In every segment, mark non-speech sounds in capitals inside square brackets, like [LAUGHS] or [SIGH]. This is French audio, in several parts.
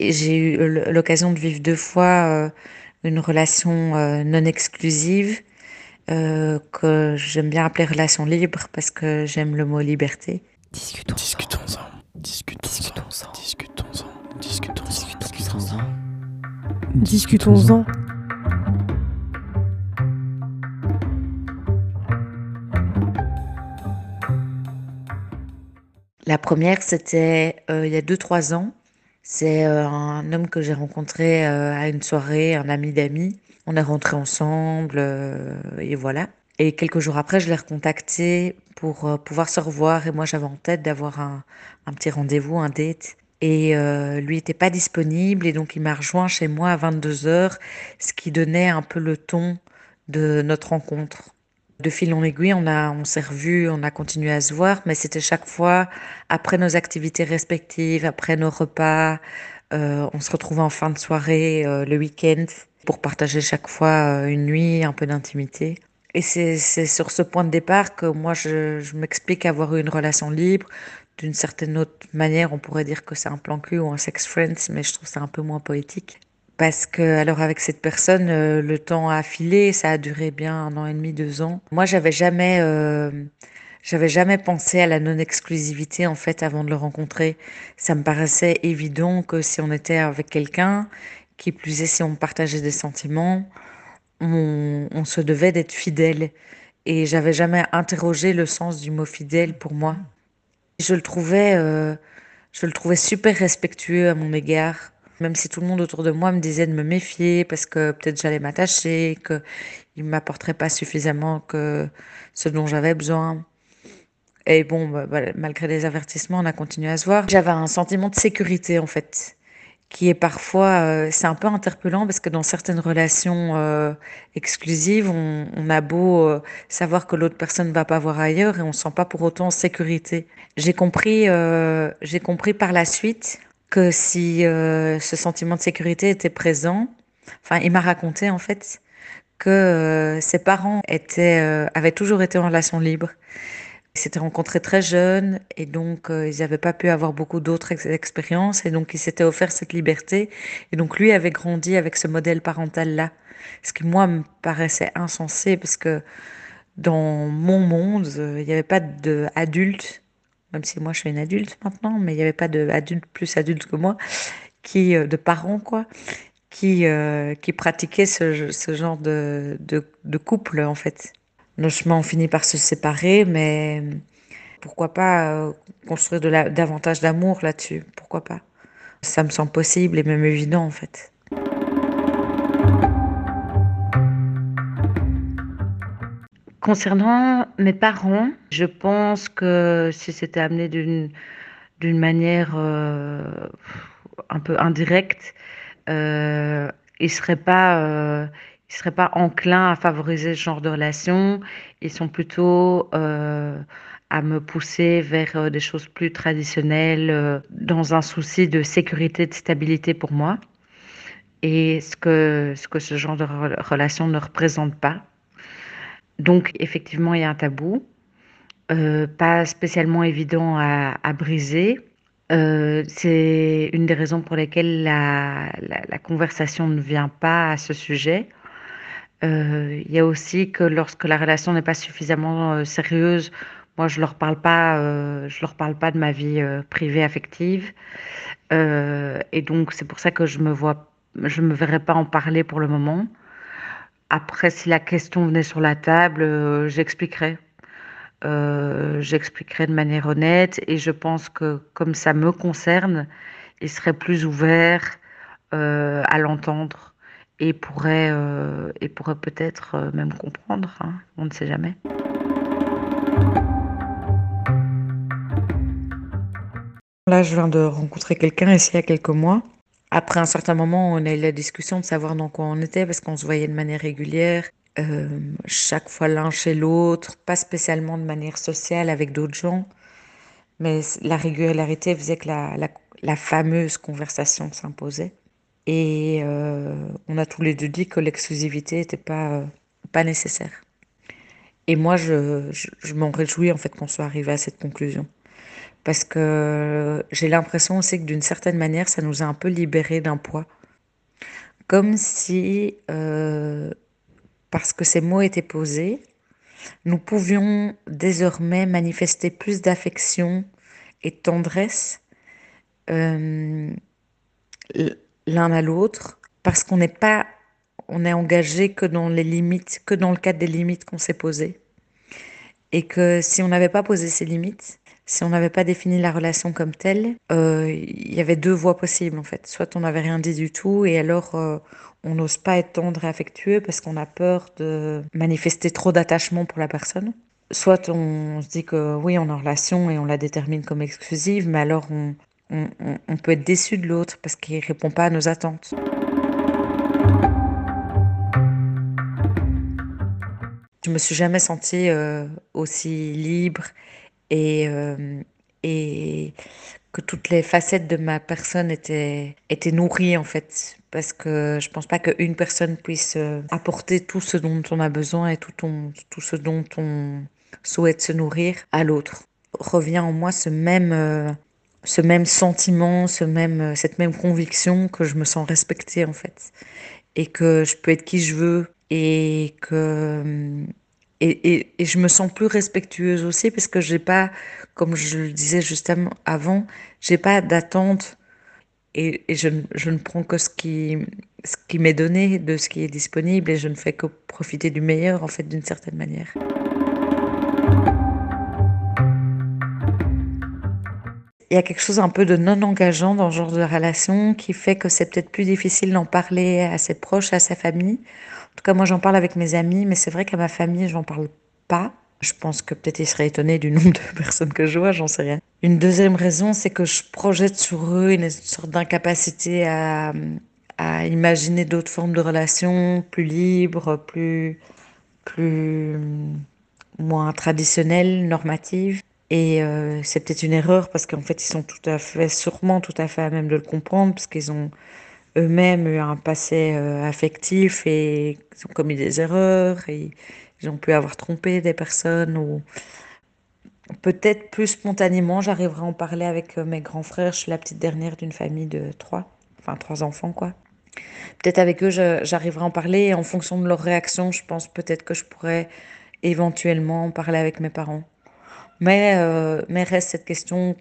J'ai eu l'occasion de vivre deux fois une relation non exclusive que j'aime bien appeler relation libre parce que j'aime le mot liberté. Discutons-en. Discutons-en. Discutons-en. Discutons-en. Discutons-en. Discutons-en. La première, c'était euh, il y a 2-3 ans. C'est euh, un homme que j'ai rencontré euh, à une soirée, un ami d'amis. On est rentrés ensemble et voilà. Et quelques jours après, je l'ai recontacté pour pouvoir se revoir. Et moi, j'avais en tête d'avoir un, un, petit rendez-vous, un date. Et lui n'était pas disponible. Et donc, il m'a rejoint chez moi à 22h, ce qui donnait un peu le ton de notre rencontre. De fil en aiguille, on, a, on s'est revus, on a continué à se voir, mais c'était chaque fois après nos activités respectives, après nos repas. Euh, on se retrouvait en fin de soirée, euh, le week-end, pour partager chaque fois euh, une nuit, un peu d'intimité. Et c'est, sur ce point de départ que moi, je, je m'explique avoir eu une relation libre. D'une certaine autre manière, on pourrait dire que c'est un plan cul ou un sex friends, mais je trouve ça un peu moins poétique parce que alors avec cette personne, euh, le temps a filé, ça a duré bien un an et demi, deux ans. Moi, j'avais jamais, euh, j'avais jamais pensé à la non-exclusivité en fait avant de le rencontrer. Ça me paraissait évident que si on était avec quelqu'un, qui plus est si on partageait des sentiments, on, on se devait d'être fidèle. Et j'avais jamais interrogé le sens du mot fidèle pour moi. Je le trouvais, euh, je le trouvais super respectueux à mon égard même si tout le monde autour de moi me disait de me méfier parce que peut-être j'allais m'attacher, qu'il ne m'apporterait pas suffisamment que ce dont j'avais besoin. Et bon, bah, bah, malgré les avertissements, on a continué à se voir. J'avais un sentiment de sécurité en fait, qui est parfois, euh, c'est un peu interpellant parce que dans certaines relations euh, exclusives, on, a beau euh, savoir que l'autre personne ne va pas voir ailleurs et on ne se sent pas pour autant en sécurité. J'ai compris, j'ai compris par la suite que si euh, ce sentiment de sécurité était présent, enfin, il m'a raconté en fait que euh, ses parents étaient, euh, avaient toujours été en relation libre. Ils s'étaient rencontrés très jeunes et donc ils n'avaient pas pu avoir beaucoup d'autres expériences et donc ils s'étaient offert cette liberté et donc lui avait grandi avec ce modèle parental là. Ce qui moi me paraissait insensé parce que dans mon monde, il n'y avait pas d'adultes même si moi je suis une adulte maintenant, mais il n'y avait pas d'adultes plus adultes que moi, qui, euh, de parents quoi, qui, euh, qui pratiquaient ce, genre de, de, de, couple en fait. Nos chemins ont fini par se séparer, mais pourquoi pas euh, construire de la, davantage d'amour là-dessus Pourquoi pas Ça me semble possible et même évident en fait. Concernant mes parents, je pense que si c'était amené d'une d'une manière euh, un peu indirecte, euh, ils seraient euh, seraient pas enclins à favoriser ce genre de relation. Ils sont plutôt à me pousser vers des choses plus traditionnelles dans un souci de sécurité, de stabilité pour moi. Et ce que ce que ce genre de relation ne représente pas. Donc effectivement, il y a un tabou, euh, pas spécialement évident à, à briser. Euh, c'est une des raisons pour lesquelles la, la, conversation ne vient pas à ce sujet. Euh, il y a aussi que lorsque la relation n'est pas suffisamment sérieuse, moi je leur parle pas, je leur parle pas de ma vie privée affective, et donc c'est pour ça que je me vois, je me verrai pas en parler pour le moment. Après, si la question venait sur la table, euh, j'expliquerai. Euh, j'expliquerai de manière honnête et je pense que comme ça me concerne, il serait plus ouvert euh, à l'entendre et pourrait, euh, et pourrait peut-être même comprendre. Hein, on ne sait jamais. Là, je viens de rencontrer quelqu'un ici il y a quelques mois. Après un certain moment, on a eu la discussion de savoir dans quoi on était parce qu'on se voyait de manière régulière, euh, chaque fois l'un chez l'autre, pas spécialement de manière sociale avec d'autres gens, mais la régularité faisait que la, fameuse conversation s'imposait. Et euh, on a tous les deux dit que l'exclusivité n'était pas, euh, pas nécessaire. Et moi, je, je, je m'en réjouis en fait qu'on soit arrivé à cette conclusion. Parce que j'ai l'impression aussi que d'une certaine manière, ça nous a un peu libérés d'un poids. Comme si, euh, parce que ces mots étaient posés, nous pouvions désormais manifester plus d'affection et de tendresse euh, l'un à l'autre, parce qu'on n'est pas, on est engagé que dans les limites, que dans le cadre des limites qu'on s'est posées. Et que si on n'avait pas posé ces limites, si on n'avait pas défini la relation comme telle, euh, il y avait deux voies possibles en fait. Soit on n'avait rien dit du tout et alors euh, on n'ose pas être tendre et affectueux parce qu'on a peur de manifester trop d'attachement pour la personne. Soit on se dit que oui, on est en relation et on la détermine comme exclusive, mais alors on, peut être déçu de l'autre parce qu'il répond pas à nos attentes. Je me suis jamais sentie euh, aussi libre et, euh, et que toutes les facettes de ma personne étaient, étaient nourries en fait. Parce que je pense pas qu'une personne puisse euh, apporter tout ce dont on a besoin et tout, tout ce dont on souhaite se nourrir à l'autre. Revient en moi ce même, euh, ce même sentiment, ce même, cette même conviction que je me sens respectée en fait. Et que je peux être qui je veux et que et, je me sens plus respectueuse aussi parce que j'ai pas, comme je le disais justement avant, j'ai pas d'attente et, et je, je, ne prends que ce qui, ce qui m'est donné, de ce qui est disponible et je ne fais que profiter du meilleur en fait d'une certaine manière. Il y a quelque chose un peu de non engageant dans ce genre de relation qui fait que c'est peut-être plus difficile d'en parler à ses proches, à sa famille tout cas, moi, j'en parle avec mes amis, mais c'est vrai qu'à ma famille, j'en parle pas. Je pense que peut-être ils seraient étonnés du nombre de [LAUGHS] personnes que je vois, j'en sais rien. Une deuxième raison, c'est que je projette sur eux une sorte d'incapacité à, imaginer d'autres formes de relations plus libres, plus, plus moins traditionnelles, normatives. Et euh, c'est peut-être une erreur parce qu'en fait, ils sont tout à fait, sûrement tout à fait à même de le comprendre parce qu'ils ont eux-mêmes eu un passé euh, affectif et ils ont commis des erreurs et ils ont pu avoir trompé des personnes ou peut-être plus spontanément j'arriverai à en parler avec euh, mes grands frères. Je suis la petite dernière d'une famille de trois, enfin trois enfants quoi. Peut-être avec eux j'arriverai à en parler et en fonction de leur réaction, je pense peut-être que je pourrais éventuellement en parler avec mes parents. Mais, euh, mais reste cette question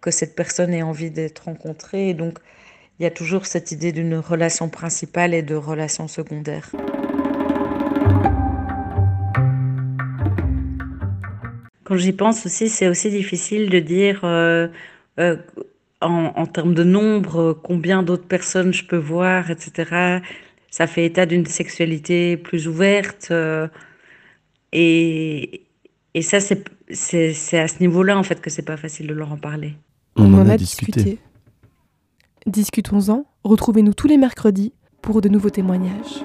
que cette personne ait envie d'être rencontrée. Donc, il y a toujours cette idée d'une relation principale et de relation secondaire. Quand j'y pense aussi, c'est aussi difficile de dire euh, euh, en, termes de nombre combien d'autres personnes je peux voir, etc. Ça fait état d'une sexualité plus ouverte. Euh, et, et ça, c'est à ce niveau-là, en fait, que c'est pas facile de leur en parler. On, en, a, discuté. Discutons-en, retrouvez-nous tous les mercredis pour de nouveaux témoignages.